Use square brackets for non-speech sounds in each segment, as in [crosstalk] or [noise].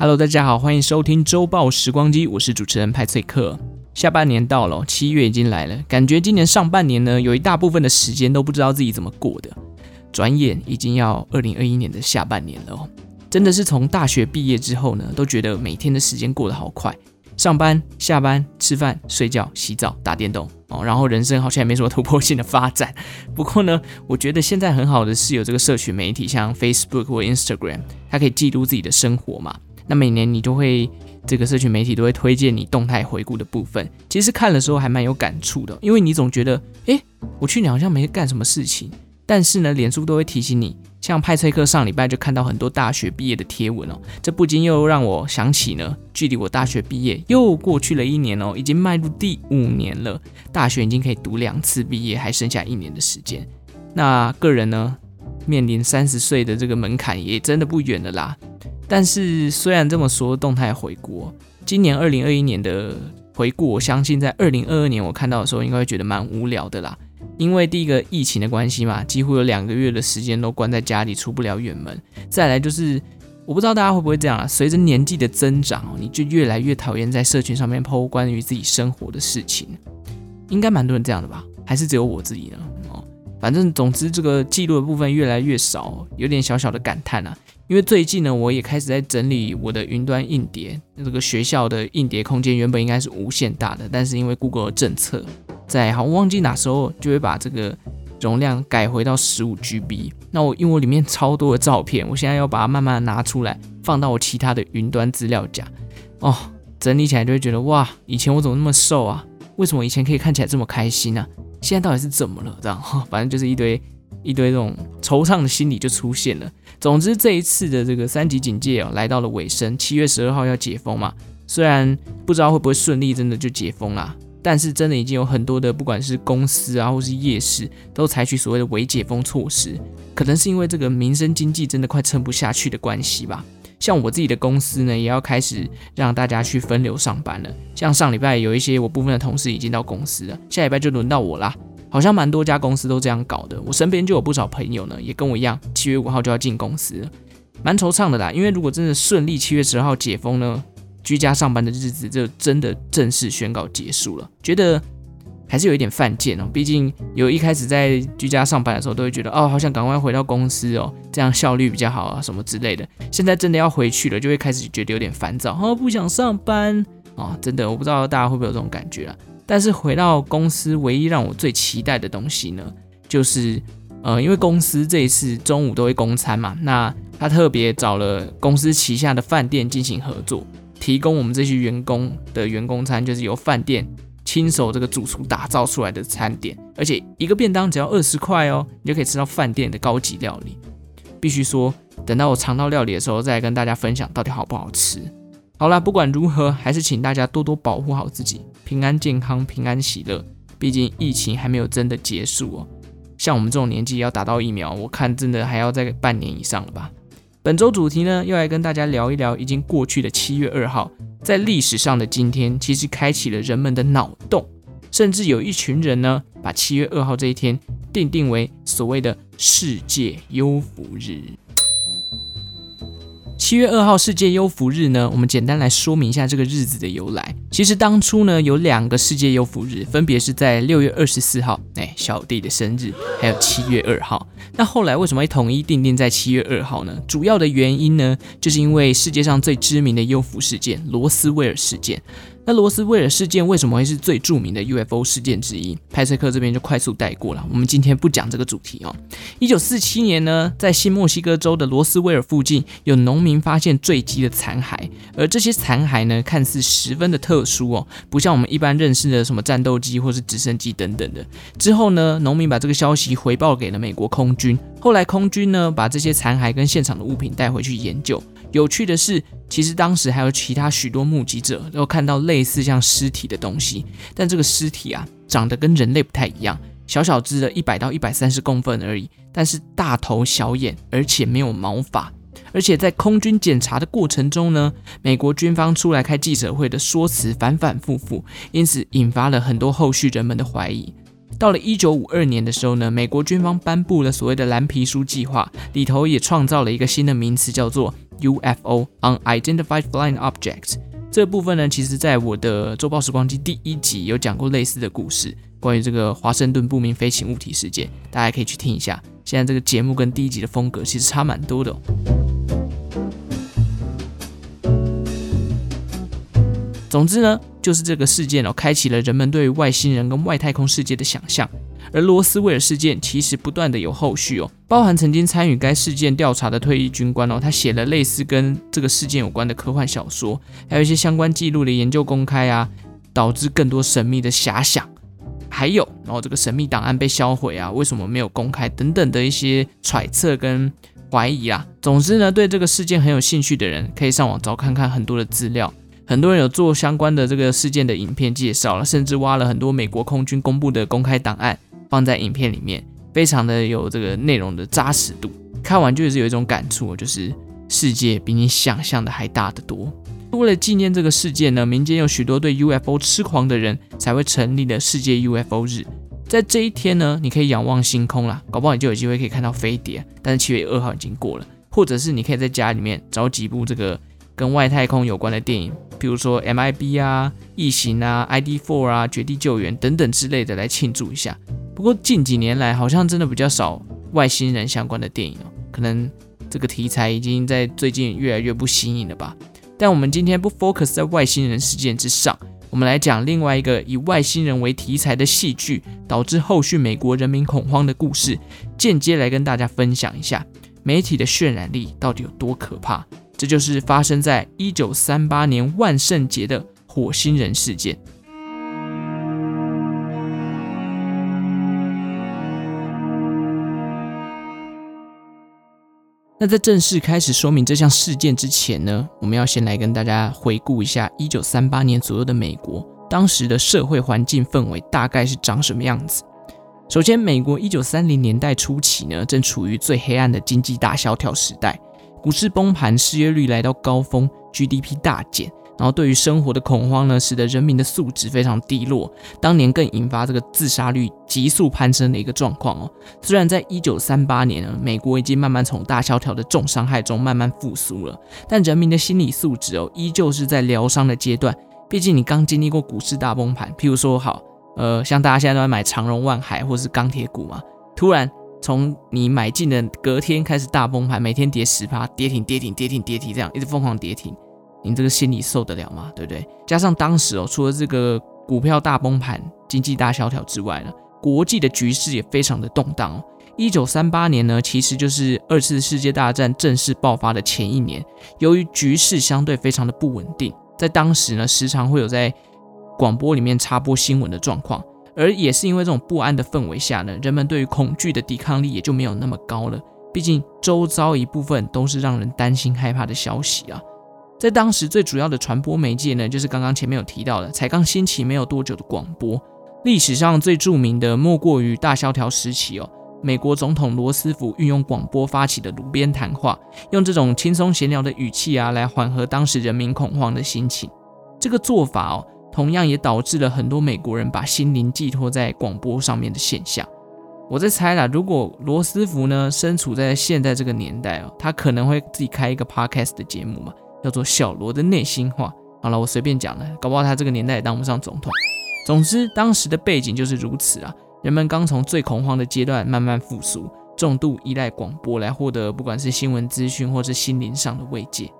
Hello，大家好，欢迎收听周报时光机，我是主持人派翠克。下半年到了，七月已经来了，感觉今年上半年呢，有一大部分的时间都不知道自己怎么过的。转眼已经要二零二一年的下半年了，真的是从大学毕业之后呢，都觉得每天的时间过得好快，上班、下班、吃饭、睡觉、洗澡、打电动哦，然后人生好像也没什么突破性的发展。[laughs] 不过呢，我觉得现在很好的是有这个社群媒体，像 Facebook 或 Instagram，它可以记录自己的生活嘛。那每年你就会这个社群媒体都会推荐你动态回顾的部分，其实看的时候还蛮有感触的，因为你总觉得，诶，我去年好像没干什么事情，但是呢，脸书都会提醒你，像派翠克上礼拜就看到很多大学毕业的贴文哦，这不禁又让我想起呢，距离我大学毕业又过去了一年哦，已经迈入第五年了，大学已经可以读两次毕业，还剩下一年的时间，那个人呢，面临三十岁的这个门槛也真的不远了啦。但是虽然这么说，动态回顾，今年二零二一年的回顾，我相信在二零二二年我看到的时候，应该会觉得蛮无聊的啦。因为第一个疫情的关系嘛，几乎有两个月的时间都关在家里，出不了远门。再来就是，我不知道大家会不会这样啊，随着年纪的增长，你就越来越讨厌在社群上面 po 关于自己生活的事情。应该蛮多人这样的吧？还是只有我自己呢？哦，反正总之这个记录的部分越来越少，有点小小的感叹啊。因为最近呢，我也开始在整理我的云端硬碟。那这个学校的硬碟空间原本应该是无限大的，但是因为 Google 的政策，在好像忘记哪时候就会把这个容量改回到十五 GB。那我因为我里面超多的照片，我现在要把它慢慢拿出来，放到我其他的云端资料夹。哦，整理起来就会觉得哇，以前我怎么那么瘦啊？为什么以前可以看起来这么开心呢？现在到底是怎么了？这样，反正就是一堆一堆这种惆怅的心理就出现了。总之，这一次的这个三级警戒哦，来到了尾声。七月十二号要解封嘛，虽然不知道会不会顺利，真的就解封啦，但是真的已经有很多的，不管是公司啊，或是夜市，都采取所谓的微解封措施。可能是因为这个民生经济真的快撑不下去的关系吧。像我自己的公司呢，也要开始让大家去分流上班了。像上礼拜有一些我部分的同事已经到公司了，下礼拜就轮到我啦。好像蛮多家公司都这样搞的，我身边就有不少朋友呢，也跟我一样，七月五号就要进公司，蛮惆怅的啦。因为如果真的顺利七月十号解封呢，居家上班的日子就真的正式宣告结束了。觉得还是有一点犯贱哦，毕竟有一开始在居家上班的时候，都会觉得哦，好想赶快回到公司哦，这样效率比较好啊，什么之类的。现在真的要回去了，就会开始觉得有点烦躁，哦，不想上班，哦，真的，我不知道大家会不会有这种感觉啊。但是回到公司，唯一让我最期待的东西呢，就是，呃，因为公司这一次中午都会供餐嘛，那他特别找了公司旗下的饭店进行合作，提供我们这些员工的员工餐，就是由饭店亲手这个主厨打造出来的餐点，而且一个便当只要二十块哦，你就可以吃到饭店的高级料理。必须说，等到我尝到料理的时候，再跟大家分享到底好不好吃。好啦，不管如何，还是请大家多多保护好自己，平安健康，平安喜乐。毕竟疫情还没有真的结束哦。像我们这种年纪要打到疫苗，我看真的还要再半年以上了吧。本周主题呢，又来跟大家聊一聊已经过去的七月二号，在历史上的今天，其实开启了人们的脑洞，甚至有一群人呢，把七月二号这一天定定为所谓的世界优抚日。七月二号世界优抚日呢，我们简单来说明一下这个日子的由来。其实当初呢，有两个世界优抚日，分别是在六月二十四号，哎，小弟的生日，还有七月二号。那后来为什么会统一定定在七月二号呢？主要的原因呢，就是因为世界上最知名的优抚事件——罗斯威尔事件。那罗斯威尔事件为什么会是最著名的 UFO 事件之一？派翠克这边就快速带过了。我们今天不讲这个主题哦。一九四七年呢，在新墨西哥州的罗斯威尔附近，有农民发现坠机的残骸，而这些残骸呢，看似十分的特殊哦，不像我们一般认识的什么战斗机或是直升机等等的。之后呢，农民把这个消息回报给了美国空军，后来空军呢，把这些残骸跟现场的物品带回去研究。有趣的是，其实当时还有其他许多目击者都看到类似像尸体的东西，但这个尸体啊，长得跟人类不太一样，小小只的，一百到一百三十公分而已，但是大头小眼，而且没有毛发，而且在空军检查的过程中呢，美国军方出来开记者会的说辞反反复复，因此引发了很多后续人们的怀疑。到了一九五二年的时候呢，美国军方颁布了所谓的蓝皮书计划，里头也创造了一个新的名词，叫做 UFO（Unidentified Flying Objects）。这部分呢，其实在我的周报时光机第一集有讲过类似的故事，关于这个华盛顿不明飞行物体事件，大家可以去听一下。现在这个节目跟第一集的风格其实差蛮多的哦。总之呢，就是这个事件哦，开启了人们对外星人跟外太空世界的想象。而罗斯威尔事件其实不断的有后续哦，包含曾经参与该事件调查的退役军官哦，他写了类似跟这个事件有关的科幻小说，还有一些相关记录的研究公开啊，导致更多神秘的遐想。还有，然后这个神秘档案被销毁啊，为什么没有公开等等的一些揣测跟怀疑啊。总之呢，对这个事件很有兴趣的人，可以上网找看看很多的资料。很多人有做相关的这个事件的影片介绍了，甚至挖了很多美国空军公布的公开档案放在影片里面，非常的有这个内容的扎实度。看完就是有一种感触，就是世界比你想象的还大得多。为了纪念这个事件呢，民间有许多对 UFO 痴狂的人才会成立的世界 UFO 日。在这一天呢，你可以仰望星空啦，搞不好你就有机会可以看到飞碟。但是七月二号已经过了，或者是你可以在家里面找几部这个跟外太空有关的电影。比如说 MIB 啊、异形啊、ID4 啊、绝地救援等等之类的来庆祝一下。不过近几年来好像真的比较少外星人相关的电影哦，可能这个题材已经在最近越来越不新颖了吧。但我们今天不 focus 在外星人事件之上，我们来讲另外一个以外星人为题材的戏剧，导致后续美国人民恐慌的故事，间接来跟大家分享一下媒体的渲染力到底有多可怕。这就是发生在一九三八年万圣节的火星人事件。那在正式开始说明这项事件之前呢，我们要先来跟大家回顾一下一九三八年左右的美国，当时的社会环境氛围大概是长什么样子。首先，美国一九三零年代初期呢，正处于最黑暗的经济大萧条时代。股市崩盘，失业率来到高峰，GDP 大减，然后对于生活的恐慌呢，使得人民的素质非常低落。当年更引发这个自杀率急速攀升的一个状况哦。虽然在一九三八年呢，美国已经慢慢从大萧条的重伤害中慢慢复苏了，但人民的心理素质哦，依旧是在疗伤的阶段。毕竟你刚经历过股市大崩盘，譬如说好，呃，像大家现在都在买长荣、万海或是钢铁股嘛，突然。从你买进的隔天开始大崩盘，每天跌十趴，跌停跌停跌停跌停，这样一直疯狂跌停，你这个心里受得了吗？对不对？加上当时哦，除了这个股票大崩盘、经济大萧条之外呢，国际的局势也非常的动荡哦。一九三八年呢，其实就是二次世界大战正式爆发的前一年。由于局势相对非常的不稳定，在当时呢，时常会有在广播里面插播新闻的状况。而也是因为这种不安的氛围下呢，人们对于恐惧的抵抗力也就没有那么高了。毕竟周遭一部分都是让人担心害怕的消息啊。在当时最主要的传播媒介呢，就是刚刚前面有提到的，才刚兴起没有多久的广播。历史上最著名的莫过于大萧条时期哦，美国总统罗斯福运用广播发起的炉边谈话，用这种轻松闲聊的语气啊，来缓和当时人民恐慌的心情。这个做法哦。同样也导致了很多美国人把心灵寄托在广播上面的现象。我在猜啦，如果罗斯福呢身处在现在这个年代哦，他可能会自己开一个 podcast 的节目嘛，叫做《小罗的内心话》。好了，我随便讲了，搞不好他这个年代也当不上总统。总之，当时的背景就是如此啊，人们刚从最恐慌的阶段慢慢复苏，重度依赖广播来获得不管是新闻资讯或是心灵上的慰藉。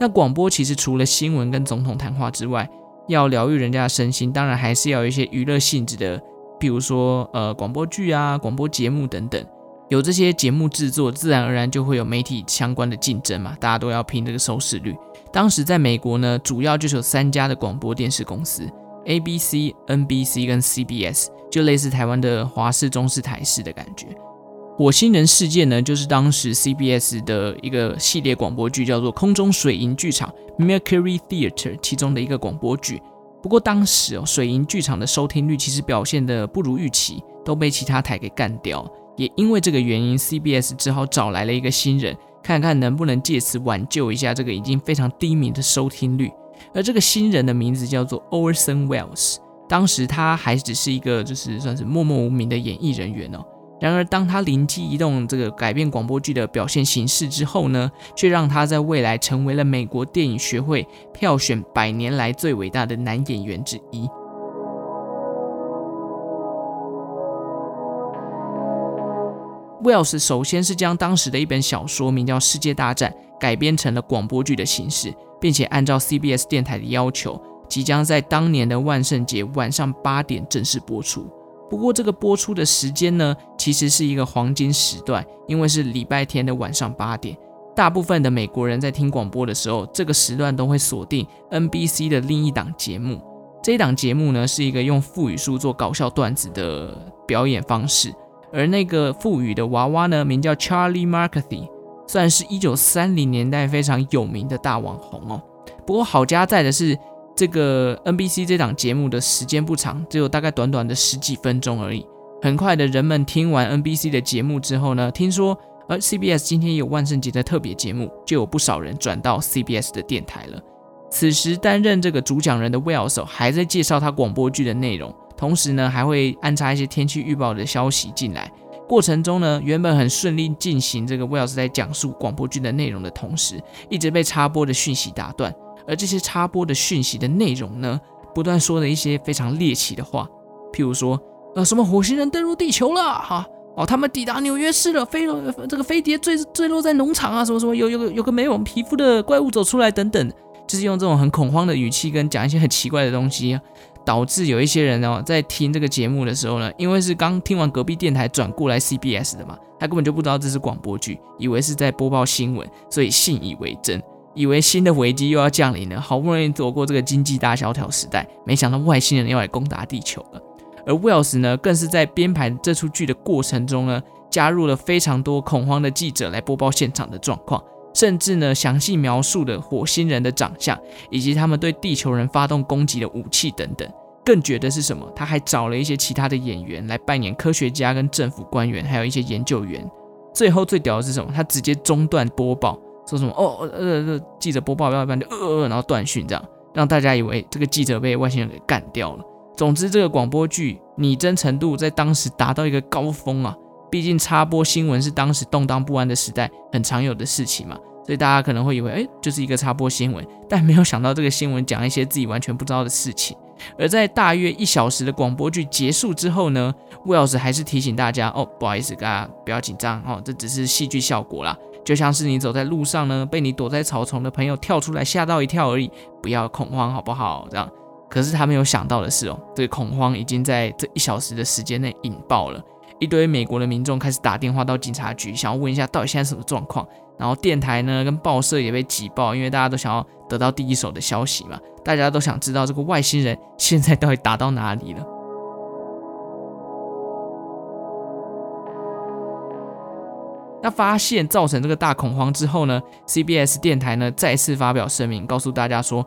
那广播其实除了新闻跟总统谈话之外，要疗愈人家的身心，当然还是要有一些娱乐性质的，比如说呃广播剧啊、广播节目等等。有这些节目制作，自然而然就会有媒体相关的竞争嘛，大家都要拼这个收视率。当时在美国呢，主要就是有三家的广播电视公司：ABC、NBC 跟 CBS，就类似台湾的华视、中视、台视的感觉。火星人事件呢，就是当时 CBS 的一个系列广播剧，叫做《空中水银剧场》（Mercury Theater） 其中的一个广播剧。不过当时哦，水银剧场的收听率其实表现得不如预期，都被其他台给干掉。也因为这个原因，CBS 只好找来了一个新人，看看能不能借此挽救一下这个已经非常低迷的收听率。而这个新人的名字叫做 Orson Welles。当时他还只是一个就是算是默默无名的演艺人员哦。然而，当他灵机一动，这个改变广播剧的表现形式之后呢，却让他在未来成为了美国电影学会票选百年来最伟大的男演员之一。Wells 首先是将当时的一本小说，名叫《世界大战》，改编成了广播剧的形式，并且按照 CBS 电台的要求，即将在当年的万圣节晚上八点正式播出。不过，这个播出的时间呢，其实是一个黄金时段，因为是礼拜天的晚上八点。大部分的美国人在听广播的时候，这个时段都会锁定 NBC 的另一档节目。这档节目呢，是一个用腹语术做搞笑段子的表演方式。而那个腹语的娃娃呢，名叫 Charlie McCarthy，算是一九三零年代非常有名的大网红哦。不过好家在的是。这个 NBC 这档节目的时间不长，只有大概短短的十几分钟而已。很快的，人们听完 NBC 的节目之后呢，听说而 CBS 今天有万圣节的特别节目，就有不少人转到 CBS 的电台了。此时担任这个主讲人的 Wells 还在介绍他广播剧的内容，同时呢还会安插一些天气预报的消息进来。过程中呢，原本很顺利进行，这个 Wells 在讲述广播剧的内容的同时，一直被插播的讯息打断。而这些插播的讯息的内容呢，不断说了一些非常猎奇的话，譬如说，呃，什么火星人登陆地球了，哈，哦，他们抵达纽约市了，飞了，这个飞碟坠坠落在农场啊，什么什么，有有有个没有皮肤的怪物走出来等等，就是用这种很恐慌的语气跟讲一些很奇怪的东西，导致有一些人哦，在听这个节目的时候呢，因为是刚听完隔壁电台转过来 CBS 的嘛，他根本就不知道这是广播剧，以为是在播报新闻，所以信以为真。以为新的危机又要降临了，好不容易躲过这个经济大萧条时代，没想到外星人要来攻打地球了。而 Wells 呢，更是在编排这出剧的过程中呢，加入了非常多恐慌的记者来播报现场的状况，甚至呢，详细描述了火星人的长相，以及他们对地球人发动攻击的武器等等。更绝的是什么？他还找了一些其他的演员来扮演科学家跟政府官员，还有一些研究员。最后最屌的是什么？他直接中断播报。说什么？哦，呃，呃，记者播报要不然就呃，然后断讯，这样让大家以为这个记者被外星人给干掉了。总之，这个广播剧拟真程度在当时达到一个高峰啊！毕竟插播新闻是当时动荡不安的时代很常有的事情嘛，所以大家可能会以为，哎，就是一个插播新闻，但没有想到这个新闻讲一些自己完全不知道的事情。而在大约一小时的广播剧结束之后呢，Wells 还是提醒大家，哦，不好意思，大家不要紧张哦，这只是戏剧效果啦。就像是你走在路上呢，被你躲在草丛的朋友跳出来吓到一跳而已，不要恐慌，好不好？这样。可是他没有想到的是哦，这个恐慌已经在这一小时的时间内引爆了，一堆美国的民众开始打电话到警察局，想要问一下到底现在什么状况。然后电台呢跟报社也被挤爆，因为大家都想要得到第一手的消息嘛，大家都想知道这个外星人现在到底打到哪里了。那发现造成这个大恐慌之后呢，CBS 电台呢再次发表声明，告诉大家说，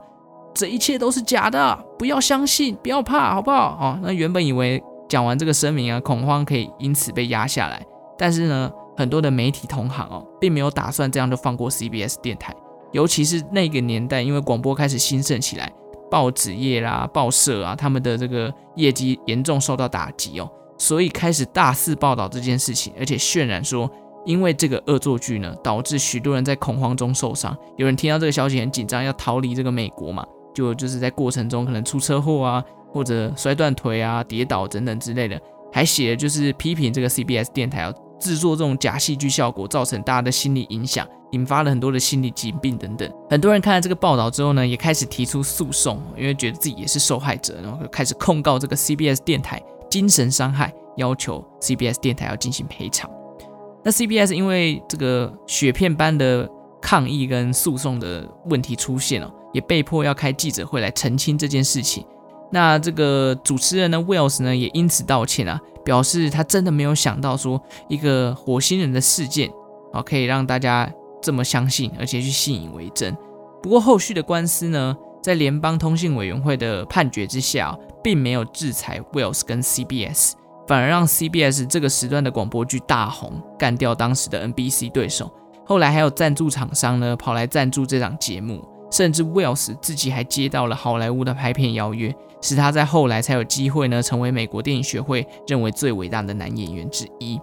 这一切都是假的，不要相信，不要怕，好不好？哦，那原本以为讲完这个声明啊，恐慌可以因此被压下来，但是呢，很多的媒体同行哦，并没有打算这样就放过 CBS 电台，尤其是那个年代，因为广播开始兴盛起来，报纸业啦、报社啊，他们的这个业绩严重受到打击哦，所以开始大肆报道这件事情，而且渲染说。因为这个恶作剧呢，导致许多人在恐慌中受伤。有人听到这个消息很紧张，要逃离这个美国嘛，就就是在过程中可能出车祸啊，或者摔断腿啊、跌倒等等之类的。还写了就是批评这个 CBS 电台要制作这种假戏剧效果，造成大家的心理影响，引发了很多的心理疾病等等。很多人看了这个报道之后呢，也开始提出诉讼，因为觉得自己也是受害者，然后开始控告这个 CBS 电台精神伤害，要求 CBS 电台要进行赔偿。那 CBS 因为这个雪片般的抗议跟诉讼的问题出现了，也被迫要开记者会来澄清这件事情。那这个主持人呢，Wells 呢也因此道歉啊，表示他真的没有想到说一个火星人的事件啊可以让大家这么相信，而且去信以为真。不过后续的官司呢，在联邦通信委员会的判决之下，并没有制裁 Wells 跟 CBS。反而让 CBS 这个时段的广播剧大红，干掉当时的 NBC 对手。后来还有赞助厂商呢，跑来赞助这档节目，甚至 Wells 自己还接到了好莱坞的拍片邀约，使他在后来才有机会呢，成为美国电影学会认为最伟大的男演员之一。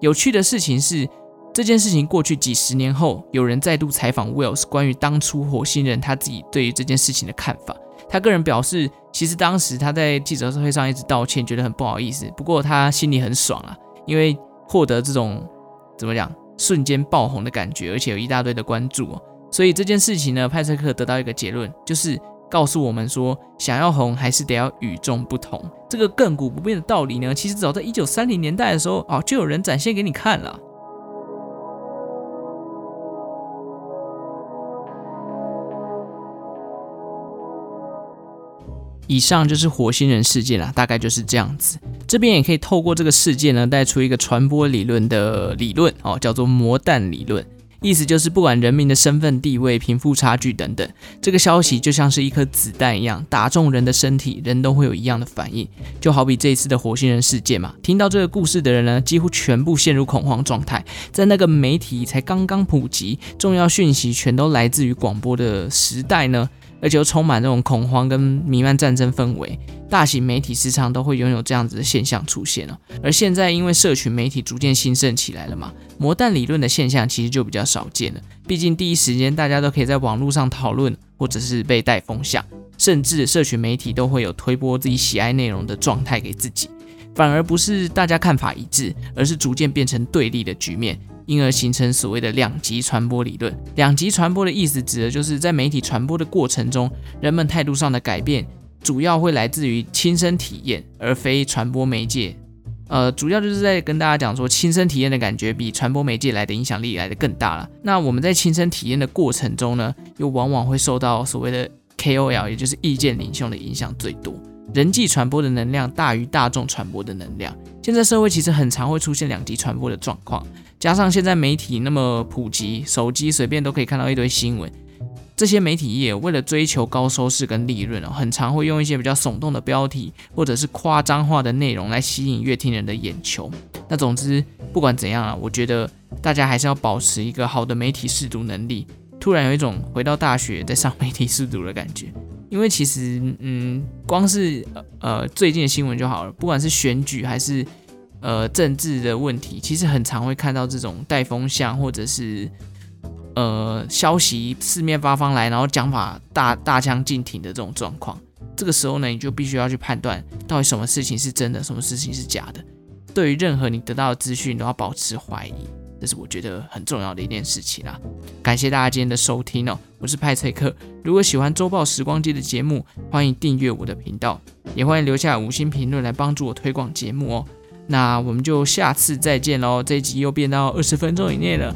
有趣的事情是，这件事情过去几十年后，有人再度采访 Wells 关于当初火星人他自己对于这件事情的看法。他个人表示，其实当时他在记者会上一直道歉，觉得很不好意思。不过他心里很爽啊，因为获得这种怎么讲瞬间爆红的感觉，而且有一大堆的关注哦。所以这件事情呢，派翠克得到一个结论，就是告诉我们说，想要红还是得要与众不同。这个亘古不变的道理呢，其实早在一九三零年代的时候啊，就有人展现给你看了。以上就是火星人事件啦，大概就是这样子。这边也可以透过这个事件呢，带出一个传播理论的理论哦，叫做魔弹理论。意思就是，不管人民的身份地位、贫富差距等等，这个消息就像是一颗子弹一样，打中人的身体，人都会有一样的反应。就好比这一次的火星人事件嘛，听到这个故事的人呢，几乎全部陷入恐慌状态。在那个媒体才刚刚普及、重要讯息全都来自于广播的时代呢，而且又充满这种恐慌跟弥漫战争氛围，大型媒体时常都会拥有这样子的现象出现哦。而现在因为社群媒体逐渐兴盛起来了嘛，魔弹理论的现象其实就比较少见了。毕竟第一时间大家都可以在网络上讨论，或者是被带风向，甚至社群媒体都会有推播自己喜爱内容的状态给自己，反而不是大家看法一致，而是逐渐变成对立的局面。因而形成所谓的两极传播理论。两极传播的意思指的就是在媒体传播的过程中，人们态度上的改变主要会来自于亲身体验，而非传播媒介。呃，主要就是在跟大家讲说，亲身体验的感觉比传播媒介来的影响力来的更大了。那我们在亲身体验的过程中呢，又往往会受到所谓的 KOL，也就是意见领袖的影响最多。人际传播的能量大于大众传播的能量。现在社会其实很常会出现两极传播的状况。加上现在媒体那么普及，手机随便都可以看到一堆新闻。这些媒体业为了追求高收视跟利润哦，很常会用一些比较耸动的标题或者是夸张化的内容来吸引阅听人的眼球。那总之不管怎样啊，我觉得大家还是要保持一个好的媒体识读能力。突然有一种回到大学在上 [laughs] 媒体试读的感觉，因为其实嗯，光是呃最近的新闻就好了，不管是选举还是。呃，政治的问题其实很常会看到这种带风向，或者是呃消息四面八方来，然后讲法大大相径庭的这种状况。这个时候呢，你就必须要去判断到底什么事情是真的，什么事情是假的。对于任何你得到的资讯，都要保持怀疑，这是我觉得很重要的一件事情啦。感谢大家今天的收听哦，我是派翠克。如果喜欢周报时光机的节目，欢迎订阅我的频道，也欢迎留下五星评论来帮助我推广节目哦。那我们就下次再见喽！这一集又变到二十分钟以内了。